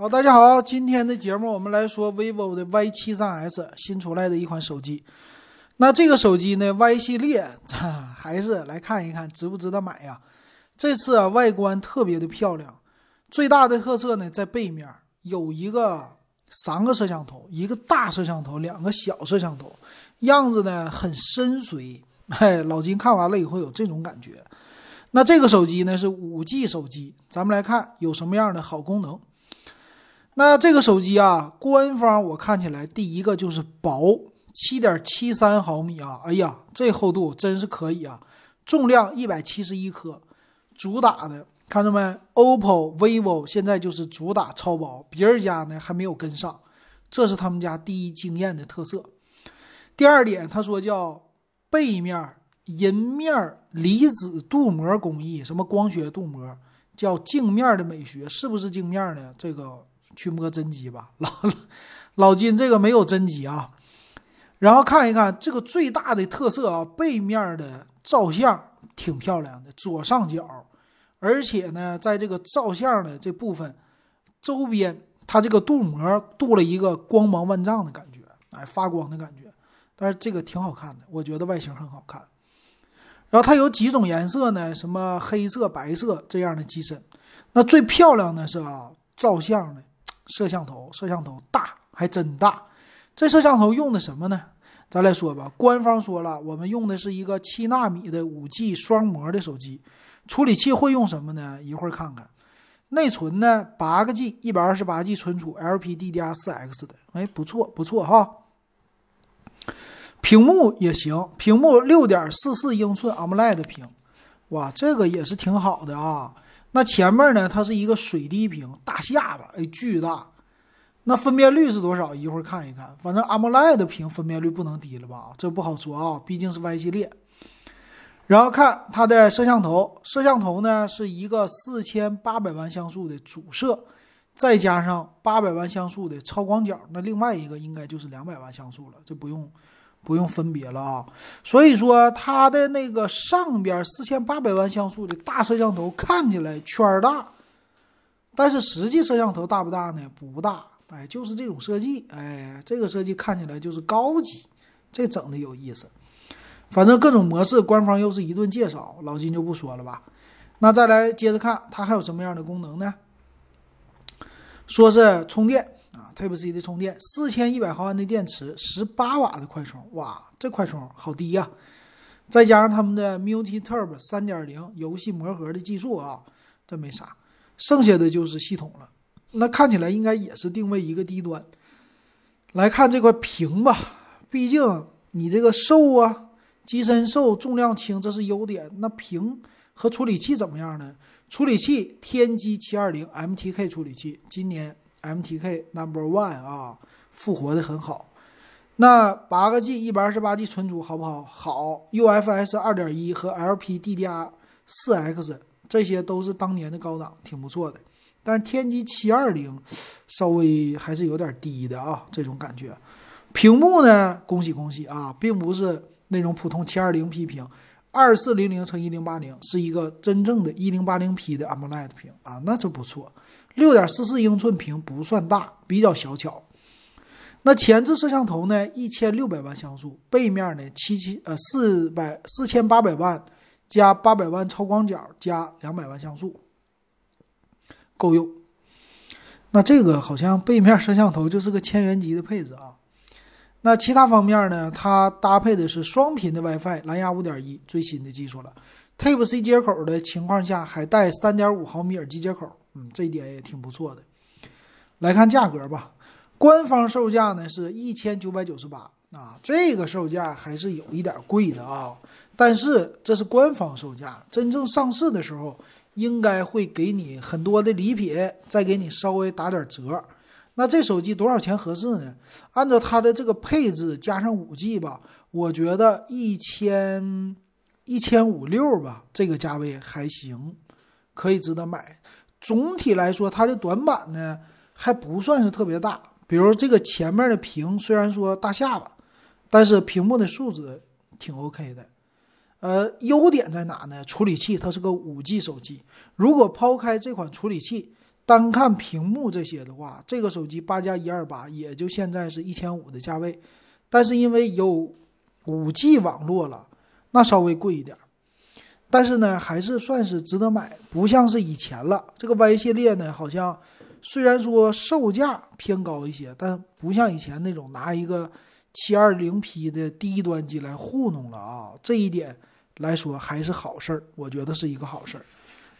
好，大家好，今天的节目我们来说 vivo 的 Y 七三 S 新出来的一款手机。那这个手机呢，Y 系列，还是来看一看值不值得买呀？这次啊，外观特别的漂亮，最大的特色呢在背面有一个三个摄像头，一个大摄像头，两个小摄像头，样子呢很深邃。嘿，老金看完了以后有这种感觉。那这个手机呢是五 G 手机，咱们来看有什么样的好功能。那这个手机啊，官方我看起来第一个就是薄，七点七三毫米啊，哎呀，这厚度真是可以啊！重量一百七十一克，主打的看着没？OPPO、vivo 现在就是主打超薄，别人家呢还没有跟上，这是他们家第一惊艳的特色。第二点，他说叫背面银面离子镀膜工艺，什么光学镀膜，叫镜面的美学，是不是镜面呢？这个。去摸真机吧，老老金这个没有真机啊。然后看一看这个最大的特色啊，背面的照相挺漂亮的，左上角，而且呢，在这个照相的这部分周边，它这个镀膜镀了一个光芒万丈的感觉，哎，发光的感觉。但是这个挺好看的，我觉得外形很好看。然后它有几种颜色呢？什么黑色、白色这样的机身。那最漂亮的是啊，照相的。摄像头，摄像头大还真大。这摄像头用的什么呢？咱来说吧。官方说了，我们用的是一个七纳米的五 G 双模的手机。处理器会用什么呢？一会儿看看。内存呢？八个 G，一百二十八 G 存储，LPDDR4X 的。哎，不错不错哈。屏幕也行，屏幕六点四四英寸 AMOLED 屏，哇，这个也是挺好的啊。那前面呢？它是一个水滴屏，大下巴，哎，巨大。那分辨率是多少？一会儿看一看。反正 AMOLED 屏分辨率不能低了吧？这不好说啊，毕竟是 Y 系列。然后看它的摄像头，摄像头呢是一个四千八百万像素的主摄，再加上八百万像素的超广角，那另外一个应该就是两百万像素了，这不用。不用分别了啊，所以说它的那个上边四千八百万像素的大摄像头看起来圈大，但是实际摄像头大不大呢？不大，哎，就是这种设计，哎，这个设计看起来就是高级，这整的有意思。反正各种模式，官方又是一顿介绍，老金就不说了吧。那再来接着看，它还有什么样的功能呢？说是充电。Type C 的充电，四千一百毫安的电池，十八瓦的快充，哇，这快充好低呀！再加上他们的 Multi Turbo 三点零游戏魔盒的技术啊，这没啥，剩下的就是系统了。那看起来应该也是定位一个低端。来看这块屏吧，毕竟你这个瘦啊，机身瘦，重量轻，这是优点。那屏和处理器怎么样呢？处理器天玑七二零 MTK 处理器，今年。MTK Number One 啊，复活的很好。那八个 G 一百二十八 G 存储好不好？好。UFS 二点一和 LPDDR 四 X 这些都是当年的高档，挺不错的。但是天玑七二零稍微还是有点低的啊，这种感觉。屏幕呢？恭喜恭喜啊，并不是那种普通七二零 P 屏，二四零零乘一零八零是一个真正的一零八零 P 的 AMOLED 屏啊，那就不错。六点四四英寸屏不算大，比较小巧。那前置摄像头呢？一千六百万像素，背面呢七七呃四百四千八百万加八百万超广角加两百万像素，够用。那这个好像背面摄像头就是个千元级的配置啊。那其他方面呢？它搭配的是双频的 WiFi，蓝牙五点一最新的技术了。Type C 接口的情况下，还带三点五毫米耳机接口。嗯，这一点也挺不错的。来看价格吧，官方售价呢是一千九百九十八啊，这个售价还是有一点贵的啊。但是这是官方售价，真正上市的时候应该会给你很多的礼品，再给你稍微打点折。那这手机多少钱合适呢？按照它的这个配置加上五 G 吧，我觉得一千一千五六吧，这个价位还行，可以值得买。总体来说，它的短板呢还不算是特别大。比如这个前面的屏，虽然说大下巴，但是屏幕的素质挺 OK 的。呃，优点在哪呢？处理器它是个五 G 手机，如果抛开这款处理器，单看屏幕这些的话，这个手机八加一二八也就现在是一千五的价位，但是因为有五 G 网络了，那稍微贵一点。但是呢，还是算是值得买，不像是以前了。这个 Y 系列呢，好像虽然说售价偏高一些，但不像以前那种拿一个七二零 P 的低端机来糊弄了啊。这一点来说还是好事儿，我觉得是一个好事儿。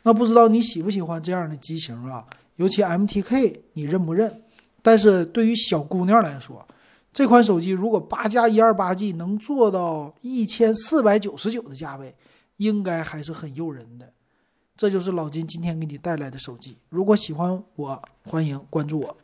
那不知道你喜不喜欢这样的机型啊？尤其 MTK 你认不认？但是对于小姑娘来说，这款手机如果八加一二八 G 能做到一千四百九十九的价位。应该还是很诱人的，这就是老金今天给你带来的手机。如果喜欢我，欢迎关注我。